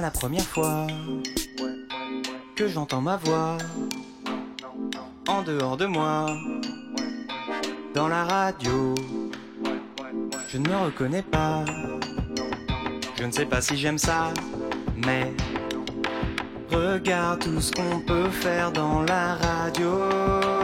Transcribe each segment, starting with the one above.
la première fois que j'entends ma voix en dehors de moi, dans la radio. Je ne me reconnais pas, je ne sais pas si j'aime ça, mais regarde tout ce qu'on peut faire dans la radio.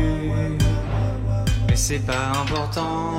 C'est pas important.